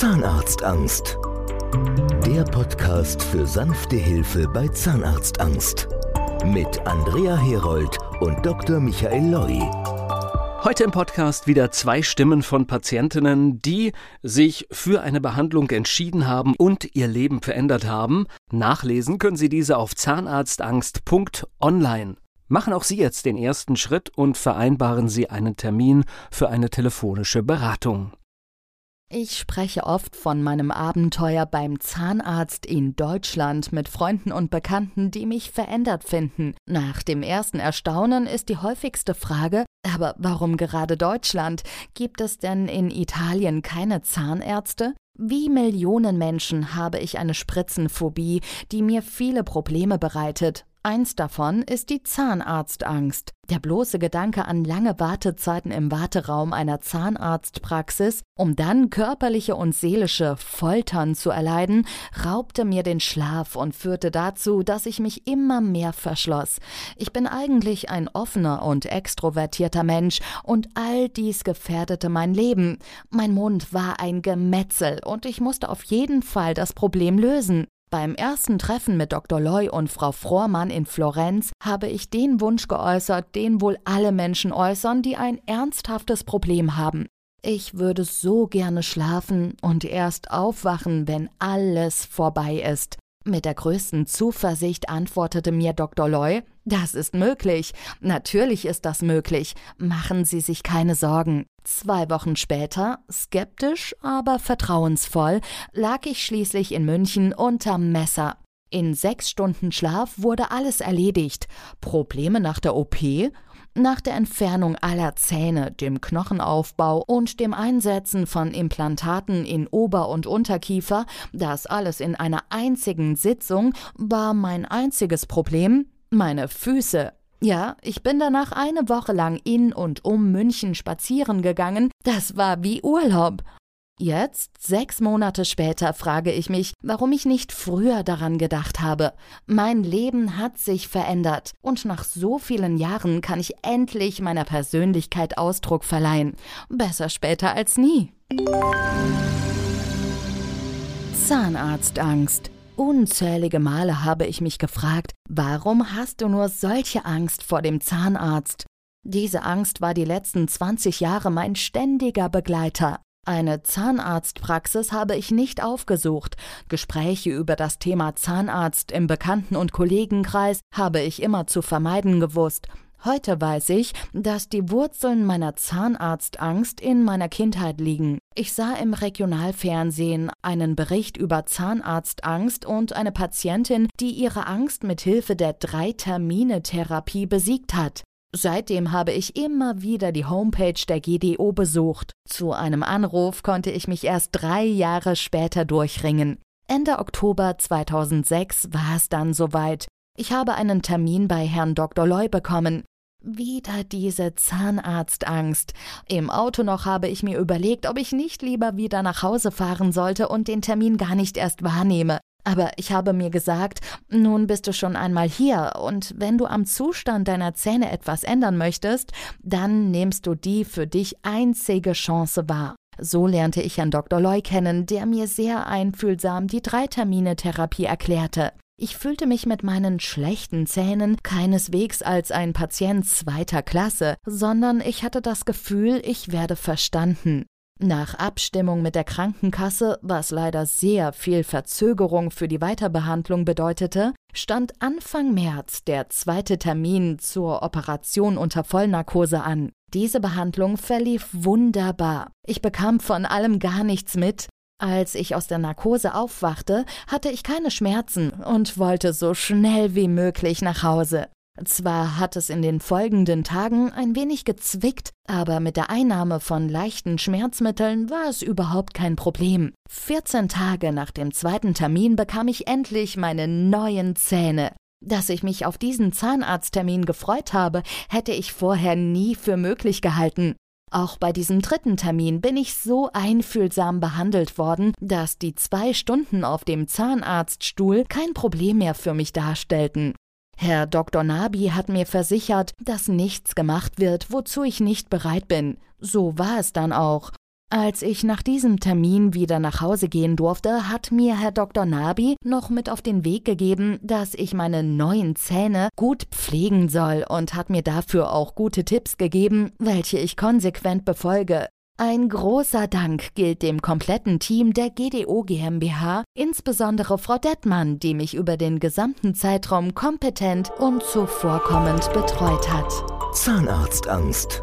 Zahnarztangst. Der Podcast für sanfte Hilfe bei Zahnarztangst. Mit Andrea Herold und Dr. Michael Loi. Heute im Podcast wieder zwei Stimmen von Patientinnen, die sich für eine Behandlung entschieden haben und ihr Leben verändert haben. Nachlesen können Sie diese auf zahnarztangst.online. Machen auch Sie jetzt den ersten Schritt und vereinbaren Sie einen Termin für eine telefonische Beratung. Ich spreche oft von meinem Abenteuer beim Zahnarzt in Deutschland mit Freunden und Bekannten, die mich verändert finden. Nach dem ersten Erstaunen ist die häufigste Frage, aber warum gerade Deutschland? Gibt es denn in Italien keine Zahnärzte? Wie Millionen Menschen habe ich eine Spritzenphobie, die mir viele Probleme bereitet. Eins davon ist die Zahnarztangst. Der bloße Gedanke an lange Wartezeiten im Warteraum einer Zahnarztpraxis, um dann körperliche und seelische Foltern zu erleiden, raubte mir den Schlaf und führte dazu, dass ich mich immer mehr verschloss. Ich bin eigentlich ein offener und extrovertierter Mensch, und all dies gefährdete mein Leben. Mein Mund war ein Gemetzel, und ich musste auf jeden Fall das Problem lösen. Beim ersten Treffen mit Dr. Loy und Frau Frohrmann in Florenz habe ich den Wunsch geäußert, den wohl alle Menschen äußern, die ein ernsthaftes Problem haben. Ich würde so gerne schlafen und erst aufwachen, wenn alles vorbei ist. Mit der größten Zuversicht antwortete mir Dr. Loy, das ist möglich. Natürlich ist das möglich. Machen Sie sich keine Sorgen. Zwei Wochen später, skeptisch, aber vertrauensvoll, lag ich schließlich in München unterm Messer. In sechs Stunden Schlaf wurde alles erledigt. Probleme nach der OP? Nach der Entfernung aller Zähne, dem Knochenaufbau und dem Einsetzen von Implantaten in Ober- und Unterkiefer, das alles in einer einzigen Sitzung, war mein einziges Problem meine Füße. Ja, ich bin danach eine Woche lang in und um München spazieren gegangen. Das war wie Urlaub. Jetzt, sechs Monate später, frage ich mich, warum ich nicht früher daran gedacht habe. Mein Leben hat sich verändert und nach so vielen Jahren kann ich endlich meiner Persönlichkeit Ausdruck verleihen. Besser später als nie. Zahnarztangst. Unzählige Male habe ich mich gefragt, warum hast du nur solche Angst vor dem Zahnarzt? Diese Angst war die letzten 20 Jahre mein ständiger Begleiter. Eine Zahnarztpraxis habe ich nicht aufgesucht. Gespräche über das Thema Zahnarzt im Bekannten- und Kollegenkreis habe ich immer zu vermeiden gewusst. Heute weiß ich, dass die Wurzeln meiner Zahnarztangst in meiner Kindheit liegen. Ich sah im Regionalfernsehen einen Bericht über Zahnarztangst und eine Patientin, die ihre Angst mit Hilfe der Drei-Termine-Therapie besiegt hat. Seitdem habe ich immer wieder die Homepage der GDO besucht. Zu einem Anruf konnte ich mich erst drei Jahre später durchringen. Ende Oktober 2006 war es dann soweit. Ich habe einen Termin bei Herrn Dr. Loy bekommen. Wieder diese Zahnarztangst. Im Auto noch habe ich mir überlegt, ob ich nicht lieber wieder nach Hause fahren sollte und den Termin gar nicht erst wahrnehme. Aber ich habe mir gesagt, nun bist du schon einmal hier, und wenn du am Zustand deiner Zähne etwas ändern möchtest, dann nimmst du die für dich einzige Chance wahr. So lernte ich Herrn Dr. Loy kennen, der mir sehr einfühlsam die Drei-Termine-Therapie erklärte. Ich fühlte mich mit meinen schlechten Zähnen keineswegs als ein Patient zweiter Klasse, sondern ich hatte das Gefühl, ich werde verstanden. Nach Abstimmung mit der Krankenkasse, was leider sehr viel Verzögerung für die Weiterbehandlung bedeutete, stand Anfang März der zweite Termin zur Operation unter Vollnarkose an. Diese Behandlung verlief wunderbar. Ich bekam von allem gar nichts mit. Als ich aus der Narkose aufwachte, hatte ich keine Schmerzen und wollte so schnell wie möglich nach Hause. Zwar hat es in den folgenden Tagen ein wenig gezwickt, aber mit der Einnahme von leichten Schmerzmitteln war es überhaupt kein Problem. 14 Tage nach dem zweiten Termin bekam ich endlich meine neuen Zähne. Dass ich mich auf diesen Zahnarzttermin gefreut habe, hätte ich vorher nie für möglich gehalten. Auch bei diesem dritten Termin bin ich so einfühlsam behandelt worden, dass die zwei Stunden auf dem Zahnarztstuhl kein Problem mehr für mich darstellten. Herr Dr. Nabi hat mir versichert, dass nichts gemacht wird, wozu ich nicht bereit bin. So war es dann auch. Als ich nach diesem Termin wieder nach Hause gehen durfte, hat mir Herr Dr. Nabi noch mit auf den Weg gegeben, dass ich meine neuen Zähne gut pflegen soll und hat mir dafür auch gute Tipps gegeben, welche ich konsequent befolge. Ein großer Dank gilt dem kompletten Team der GDO GmbH, insbesondere Frau Dettmann, die mich über den gesamten Zeitraum kompetent und zuvorkommend betreut hat. Zahnarztangst.